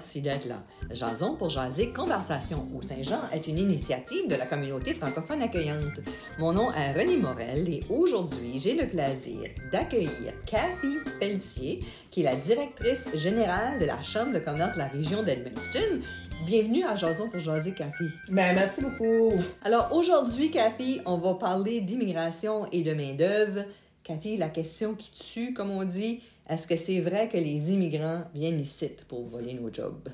Merci d'être là. Jason pour jaser Conversation au Saint-Jean est une initiative de la communauté francophone accueillante. Mon nom est René Morel et aujourd'hui, j'ai le plaisir d'accueillir Cathy Pelletier, qui est la directrice générale de la Chambre de commerce de la région d'Edmundston. Bienvenue à Jason pour jaser, Cathy. Ben, merci beaucoup. Alors aujourd'hui, Cathy, on va parler d'immigration et de main-d'œuvre. Cathy, la question qui tue, comme on dit, est-ce que c'est vrai que les immigrants viennent ici pour voler nos jobs?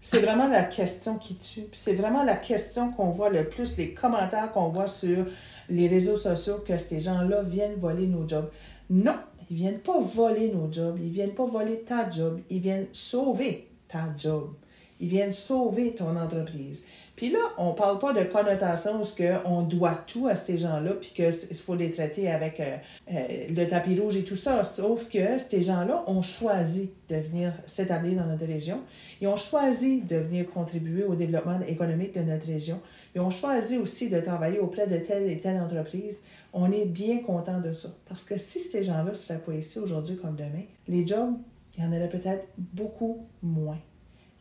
C'est vraiment la question qui tue. C'est vraiment la question qu'on voit le plus, les commentaires qu'on voit sur les réseaux sociaux, que ces gens-là viennent voler nos jobs. Non, ils viennent pas voler nos jobs, ils viennent pas voler ta job, ils viennent sauver ta job. Ils viennent sauver ton entreprise. Puis là, on parle pas de connotation où on doit tout à ces gens-là, puis qu'il faut les traiter avec euh, euh, le tapis rouge et tout ça. Sauf que ces gens-là ont choisi de venir s'établir dans notre région. Ils ont choisi de venir contribuer au développement économique de notre région. Ils ont choisi aussi de travailler auprès de telle et telle entreprise. On est bien content de ça. Parce que si ces gens-là ne seraient pas ici aujourd'hui comme demain, les jobs, il y en aurait peut-être beaucoup moins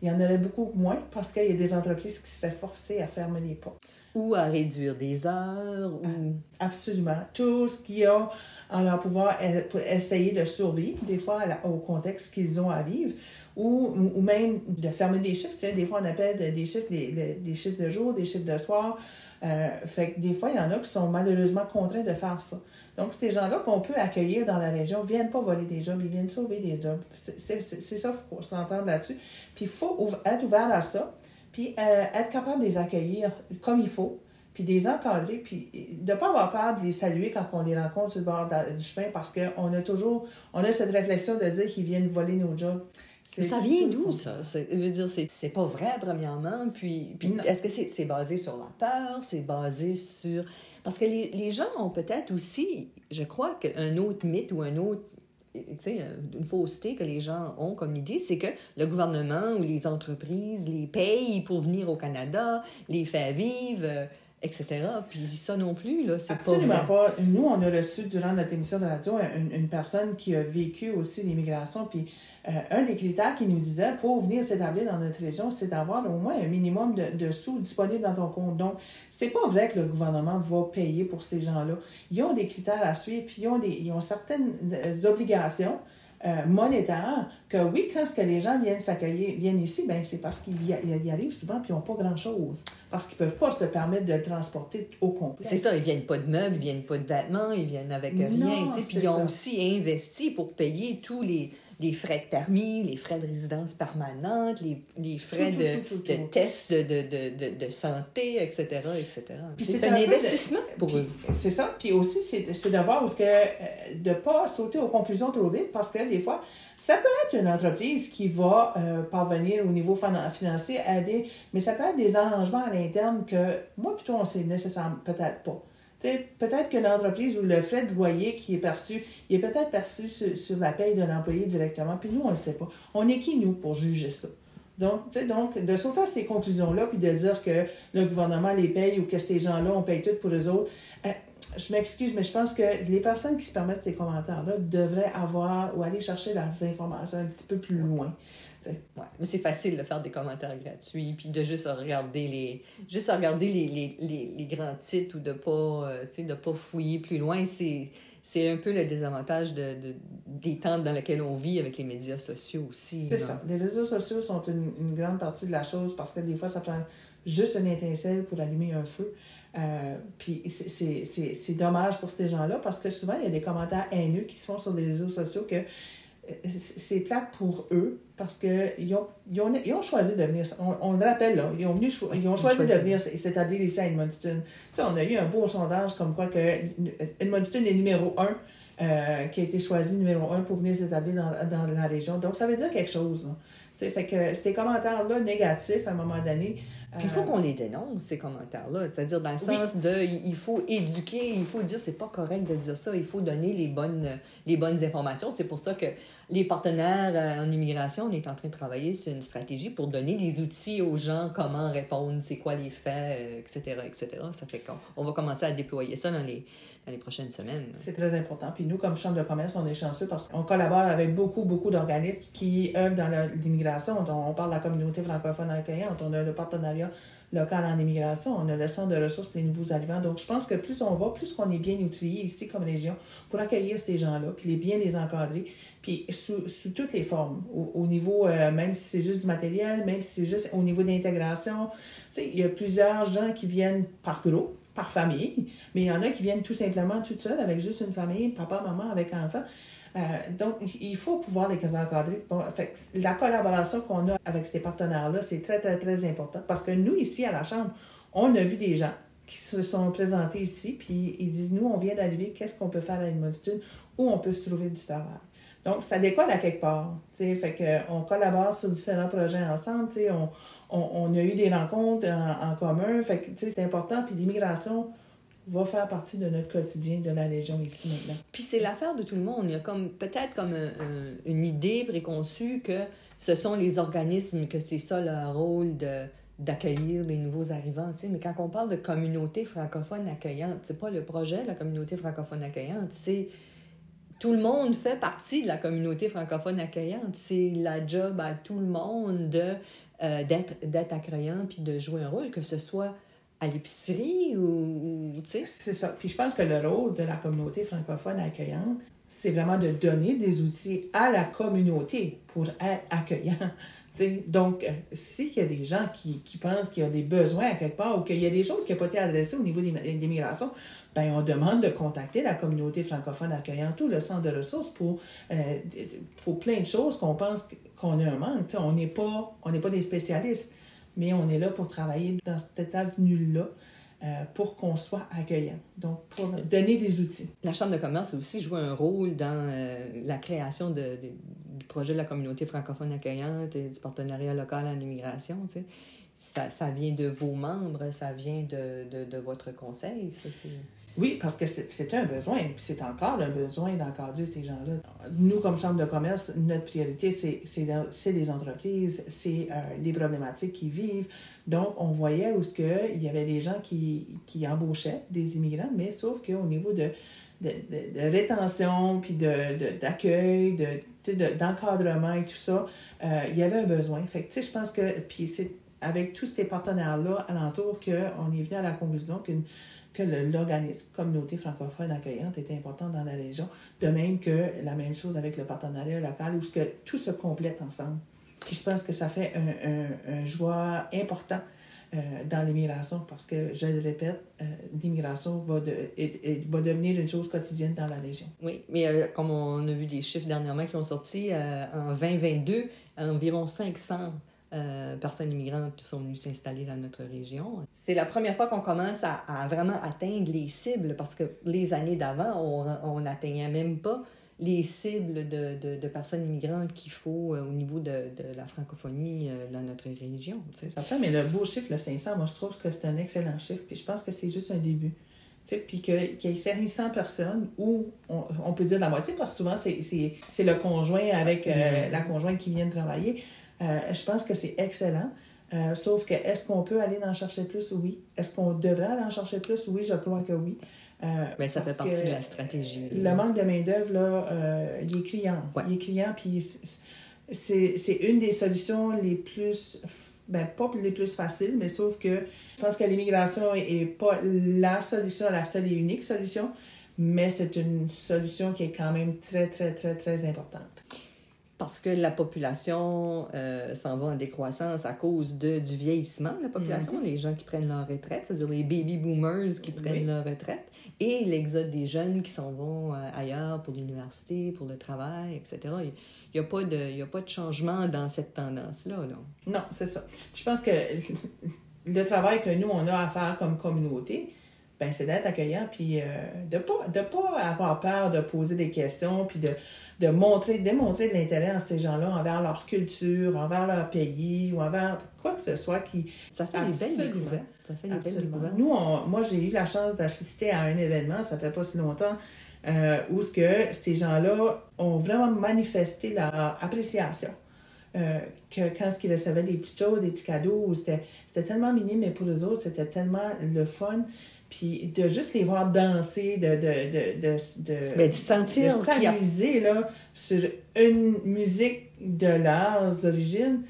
il y en aurait beaucoup moins parce qu'il y a des entreprises qui seraient forcées à fermer les portes. Ou à réduire des heures. Ou... Ah, absolument. Tout ce qu'ils ont en leur pouvoir pour essayer de survivre, des fois au contexte qu'ils ont à vivre, ou, ou même de fermer des chiffres. des fois, on appelle des chiffres des, des chiffres de jour, des chiffres de soir. Euh, fait que des fois, il y en a qui sont malheureusement contraints de faire ça. Donc, ces gens-là qu'on peut accueillir dans la région ne viennent pas voler des jobs, ils viennent sauver des jobs. C'est ça, il faut s'entendre là-dessus. Puis, il faut être ouvert à ça, puis euh, être capable de les accueillir comme il faut, puis de les encadrer, puis de ne pas avoir peur de les saluer quand on les rencontre sur le bord du chemin, parce qu'on a toujours, on a cette réflexion de dire qu'ils viennent voler nos jobs. Ça vient d'où, ça? Je veux dire, c'est pas vrai, premièrement. Puis, puis est-ce que c'est basé sur la peur? C'est basé sur... Parce que les, les gens ont peut-être aussi, je crois qu'un autre mythe ou un autre une fausseté que les gens ont comme idée, c'est que le gouvernement ou les entreprises les payent pour venir au Canada, les faire vivre, euh, etc. Puis ça non plus, là, c'est pas Absolument pas. Nous, on a reçu durant notre émission de radio une, une personne qui a vécu aussi l'immigration, puis euh, un des critères qui nous disait pour venir s'établir dans notre région, c'est d'avoir au moins un minimum de, sous disponibles dans ton compte. Donc, c'est pas vrai que le gouvernement va payer pour ces gens-là. Ils ont des critères à suivre, puis ils ont, des, ils ont certaines euh, obligations. Euh, monétaires que oui, quand ce que les gens viennent s'accueillir, viennent ici, ben c'est parce qu'ils y, arrivent souvent puis ils n'ont pas grand-chose. Parce qu'ils ne peuvent pas se permettre de le transporter au complet. C'est ça, ils viennent pas de meubles, ils viennent pas de vêtements, ils viennent avec rien. Puis ils ont aussi investi pour payer tous les, les frais de permis, les frais de résidence permanente, les, les frais de, de tests de, de, de, santé, etc. etc. C'est un, investissement pour eux. C'est ça. Puis aussi, c'est de voir que, euh, de ne pas sauter aux conclusions trop vite parce que des fois, ça peut être une entreprise qui va euh, parvenir au niveau financier à aider, mais ça peut être des arrangements à l'interne que moi, plutôt, on sait nécessairement peut-être pas peut-être que l'entreprise ou le frais de loyer qui est perçu, il est peut-être perçu sur, la paye de l'employé directement, puis nous, on ne le sait pas. On est qui, nous, pour juger ça? Donc, donc de sauter à ces conclusions-là, puis de dire que le gouvernement les paye ou que ces gens-là, on paye tout pour eux autres, euh, je m'excuse, mais je pense que les personnes qui se permettent ces commentaires-là devraient avoir ou aller chercher leurs informations un petit peu plus loin. Ouais. Mais c'est facile de faire des commentaires gratuits, puis de juste regarder les, juste regarder les, les, les, les grands titres ou de pas, euh, de pas fouiller plus loin. C'est, c'est un peu le désavantage de, de, des temps dans lesquels on vit avec les médias sociaux aussi. C'est ça. Les réseaux sociaux sont une, une, grande partie de la chose parce que des fois, ça prend juste une étincelle pour allumer un feu. Euh, puis c'est dommage pour ces gens-là parce que souvent, il y a des commentaires haineux qui se font sur les réseaux sociaux que c'est plate pour eux parce qu'ils ont, ils ont, ils ont, choisi de venir, on, le rappelle, là, ils ont, venu, ils ont choisi de venir s'établir ici à Edmundston. Tu sais, on a eu un beau sondage comme quoi que Edmundston est numéro un, euh, qui a été choisi numéro un pour venir s'établir dans, dans, la région. Donc, ça veut dire quelque chose. Sais, fait que ces commentaires-là négatifs, à un moment donné, Puis il faut qu'on les dénonce, ces commentaires-là. C'est-à-dire dans le sens de, il faut éduquer, il faut dire, c'est pas correct de dire ça, il faut donner les bonnes, les bonnes informations. C'est pour ça que les partenaires euh, en immigration, on est en train de travailler sur une stratégie pour donner les outils aux gens, comment répondre, c'est quoi les faits, etc., etc. Ça fait qu'on on va commencer à déployer ça dans les, dans les prochaines semaines. C'est très important. Puis nous, comme Chambre de commerce, on est chanceux parce qu'on collabore avec beaucoup, beaucoup d'organismes qui œuvrent dans l'immigration. On parle de la communauté francophone accueillante, on a le partenariat local en immigration, on a le centre de ressources pour les nouveaux arrivants. Donc, je pense que plus on va, plus on est bien outillé ici comme région pour accueillir ces gens-là, puis les bien les encadrer, puis sous, toutes les formes, au, niveau, euh, même si c'est juste du matériel, même si c'est juste au niveau d'intégration. Tu sais, il y a plusieurs gens qui viennent par groupe, par famille, mais il y en a qui viennent tout simplement tout seuls avec juste une famille, papa, maman, avec enfant. Euh, donc, il faut pouvoir les encadrer. la collaboration qu'on a avec ces partenaires-là, c'est très, très, très important parce que nous, ici, à la Chambre, on a vu des gens qui se sont présentés ici, puis ils disent, nous, on vient d'arriver, qu'est-ce qu'on peut faire à une multitude, où on peut se trouver du travail? Donc, ça décolle à quelque part. Fait qu'on collabore sur différents projets ensemble. On, on, on, a eu des rencontres en, commun. Fait c'est important. Puis l'immigration, va faire partie de notre quotidien de la Légion ici maintenant. Puis c'est l'affaire de tout le monde. Il y a comme peut-être comme une idée préconçue que ce sont les organismes, que c'est ça leur rôle de d'accueillir les nouveaux arrivants, tu sais. mais quand on parle de communauté francophone accueillante, c'est pas le projet de la communauté francophone accueillante, c'est tout le monde fait partie de la communauté francophone accueillante. C'est la job à tout le monde de euh, d'être accueillant puis de jouer un rôle, que ce soit à l'épicerie ou, tu sais? C'est ça. Puis je pense que le rôle de la communauté francophone accueillante, c'est vraiment de donner des outils à la communauté pour être accueillant. donc, euh, s'il y a des gens qui, qui pensent qu'il y a des besoins à quelque part ou qu'il y a des choses qui n'ont pas été adressées au niveau des, migrations, ben on demande de contacter la communauté francophone accueillante ou le centre de ressources pour, euh, pour plein de choses qu'on pense qu'on a un manque. on n'est pas, pas des spécialistes mais on est là pour travailler dans cette avenue-là. Euh, pour qu'on soit accueillant, donc pour donner des outils. La Chambre de commerce a aussi joué un rôle dans euh, la création du projet de la communauté francophone accueillante et du partenariat local en immigration. Ça, vient de vos membres, ça vient de votre conseil. Ça, oui, parce que c'est un besoin, puis c'est encore un besoin d'encadrer ces gens-là. Nous, comme Chambre de commerce, notre priorité, c'est les entreprises, c'est euh, les problématiques qu'ils vivent. Donc, on voyait où que, il y avait des gens qui, embauchaient des immigrants, mais sauf qu'au niveau de, rétention, puis d'accueil, de, d'encadrement et tout ça, euh, il y avait un besoin. Fait que, tu sais, je pense que, puis c'est avec tous ces partenaires-là alentour qu'on est venu à la conclusion qu'une que l'organisme communauté francophone accueillante était important dans la région, de même que la même chose avec le partenariat local, où ce que tout se complète ensemble. Puis je pense que ça fait un, un, un joie important euh, dans l'immigration parce que, je le répète, euh, l'immigration va, de, va devenir une chose quotidienne dans la région. Oui, mais euh, comme on a vu des chiffres dernièrement qui ont sorti, en 2022, environ 500 euh, personnes immigrantes qui sont venues s'installer dans notre région. C'est la première fois qu'on commence à, vraiment atteindre les cibles parce que les années d'avant, on n'atteignait même pas les cibles de, de, de personnes immigrantes qu'il faut euh, au niveau de, de, la francophonie euh, dans notre région. C'est certain, mais le beau chiffre, le 500, moi je trouve que c'est un excellent chiffre, puis je pense que c'est juste un début. Puis qu'il y ait 500 personnes ou on, on, peut dire la moitié, parce que souvent c'est le conjoint avec la conjointe qui vient de travailler. Euh, je pense que c'est excellent. Euh, sauf que est-ce qu'on peut aller en chercher plus? Oui. Est-ce qu'on devrait aller en chercher plus? Oui, je crois que oui. Euh, Mais ça fait partie de la stratégie. Le manque de main-d'œuvre, là, il est criant. Il est criant, puis c'est une des solutions les plus. Ben, pas les plus faciles, mais sauf que je pense que l'immigration n'est pas la solution, la seule et unique solution, mais c'est une solution qui est quand même très, très, très, très importante parce que la population euh, s'en va en décroissance à cause de, du vieillissement de la population, mhm. les gens qui prennent leur retraite, c'est-à-dire les baby boomers qui prennent leur retraite, et l'exode des jeunes qui s'en vont euh, ailleurs pour l'université, pour le travail, etc. Il n'y a, pas de, a pas de changement dans cette tendance-là. Là. Non, c'est ça. Je pense que le travail que nous, on a à faire comme communauté, ben, c'est d'être accueillant, puis euh, de ne pas, de pas avoir peur de poser des questions, puis de de montrer, démontrer de l'intérêt à ces gens-là envers leur culture, envers leur pays ou envers quoi que ce soit qui... Ça fait des belles découvertes. Ça fait des belles découvertes. Nous, moi, j'ai eu la chance d'assister à un événement, ça fait pas si longtemps, euh, où ce que ces gens-là ont vraiment manifesté leur appréciation. Euh, que quand ils recevaient des petites choses, des petits cadeaux, c'était tellement minime, mais pour les autres, c'était tellement le fun. Puis de juste les voir danser, de, de, de, de, ben, de sentir s'amuser là, sur une musique de leurs origines,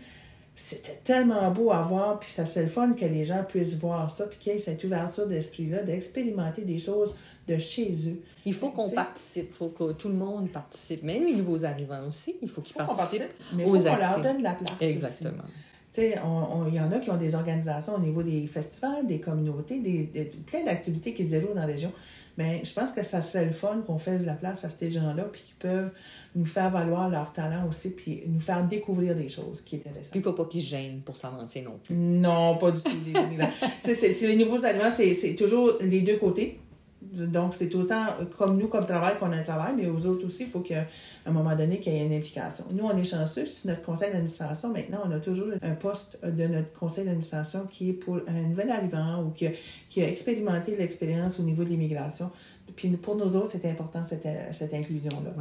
c'était tellement beau à voir, puis ça c'est le fun que les gens puissent voir ça, puis qu'il y ait cette ouverture d'esprit-là, d'expérimenter des choses de chez eux. Il faut qu'on participe, il faut que tout le monde participe, même les nouveaux arrivants aussi, il faut qu'ils participent. mais il faut qu'on leur donne la place. Exactement. Il y en a qui ont des organisations au niveau des festivals, des communautés, des, plein d'activités qui se déroulent dans la région. Mais je pense que ça serait le fun qu'on fasse de la place à ces gens-là, puis qu'ils peuvent nous faire valoir leur talent aussi, puis nous faire découvrir des choses qui est intéressantes. Il ne faut pas qu'ils se gênent pour s'avancer non plus. Non, pas du tout. c'est, les nouveaux aliments, c'est toujours les deux côtés. Donc, c'est autant comme nous, comme travail, qu'on a un travail, mais aux autres aussi, il faut qu'à un moment donné, qu'il y ait une implication. Nous, on est chanceux, c'est notre conseil d'administration. Maintenant, on a toujours un poste de notre conseil d'administration qui est pour un nouvel arrivant ou qui a, qui a expérimenté l'expérience au niveau de l'immigration. Puis pour nous autres, c'est important, cette, cette inclusion-là.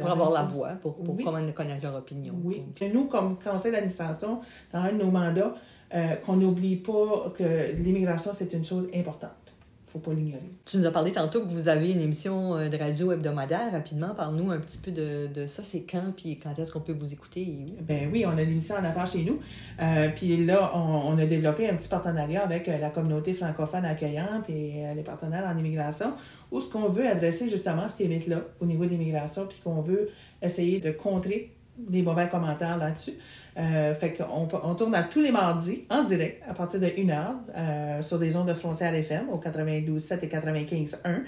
Pour avoir la voix, pour, pour connaître leur opinion. Oui. nous, comme conseil d'administration, dans un de nos mandats, euh, qu'on n'oublie pas que l'immigration, c'est une chose importante pas l'ignorer. Tu nous as parlé tantôt que vous avez une émission euh, de radio hebdomadaire. Rapidement, parle-nous un petit peu de, de ça. C'est quand, puis quand est-ce qu'on peut vous écouter et où? Ben oui, on a l'émission en affaires chez nous. Euh, puis là, on, a développé un petit partenariat avec euh, la communauté francophone accueillante et les partenaires en immigration, où ce qu'on veut adresser justement ces mythes-là au niveau de l'immigration, puis qu'on veut essayer de contrer les mauvais commentaires là-dessus. Euh, fait qu'on on tourne à tous les mardis en direct à partir de 1h euh, sur des ondes de frontières FM au 92.7 et 95.1.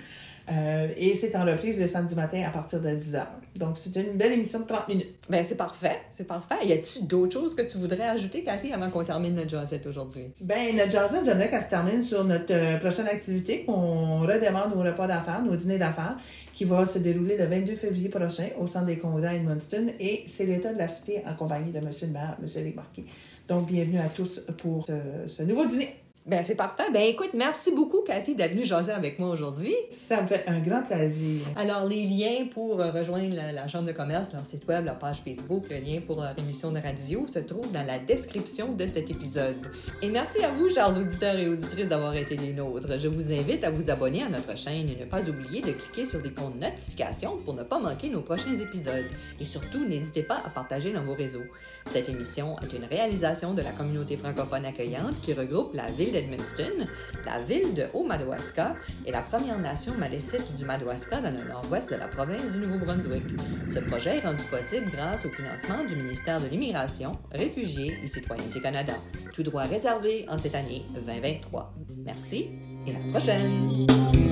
Euh, et c'est en reprise le samedi matin à partir de 10h. Donc, c'est une belle émission de 30 minutes. Bien, c'est parfait. C'est parfait. Y a-t-il d'autres choses que tu voudrais ajouter, Cathy, avant qu'on termine notre jazzette aujourd'hui? Bien, notre jazzette, j'aimerais qu'elle se termine sur notre euh, prochaine activité, qu'on redémarre nos repas d'affaires, nos dîners d'affaires, qui va se dérouler le 22 février prochain au Centre des congrès à Edmundston. Et c'est l'État de la Cité en compagnie de M. le maire, M. Eric Marquis. Donc, bienvenue à tous pour ce nouveau dîner. Ben, c'est parfait. Ben, écoute, merci beaucoup, Cathy, d'être venue jaser avec moi aujourd'hui. Ça me fait un grand plaisir. Alors, les liens pour euh, rejoindre la, Chambre de commerce, leur site web, leur page Facebook, le lien pour leur émission de radio se trouvent dans la description de cet épisode. Et merci à vous, chers auditeurs et auditrices, d'avoir été les nôtres. Je vous invite à vous abonner à notre chaîne et ne pas oublier de cliquer sur l'icône notification pour ne pas manquer nos prochains épisodes. Et surtout, n'hésitez pas à partager dans vos réseaux. Cette émission est une réalisation de la communauté francophone accueillante qui regroupe la ville d'Edmundston, la ville de Haut-Madawaska et la Première Nation malécite du Madawaska dans le nord-ouest de la province du Nouveau-Brunswick. Ce projet est rendu possible grâce au financement du ministère de l'Immigration, Réfugiés et Citoyenneté Canada, tout droit réservé en cette année 2023. Merci et à la prochaine!